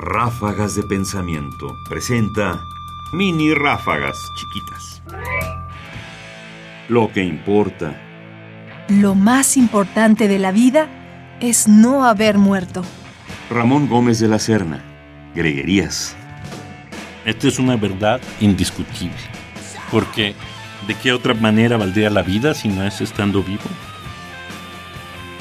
Ráfagas de Pensamiento presenta mini ráfagas chiquitas. Lo que importa. Lo más importante de la vida es no haber muerto. Ramón Gómez de la Serna, Greguerías. Esta es una verdad indiscutible. Porque, ¿de qué otra manera valdría la vida si no es estando vivo?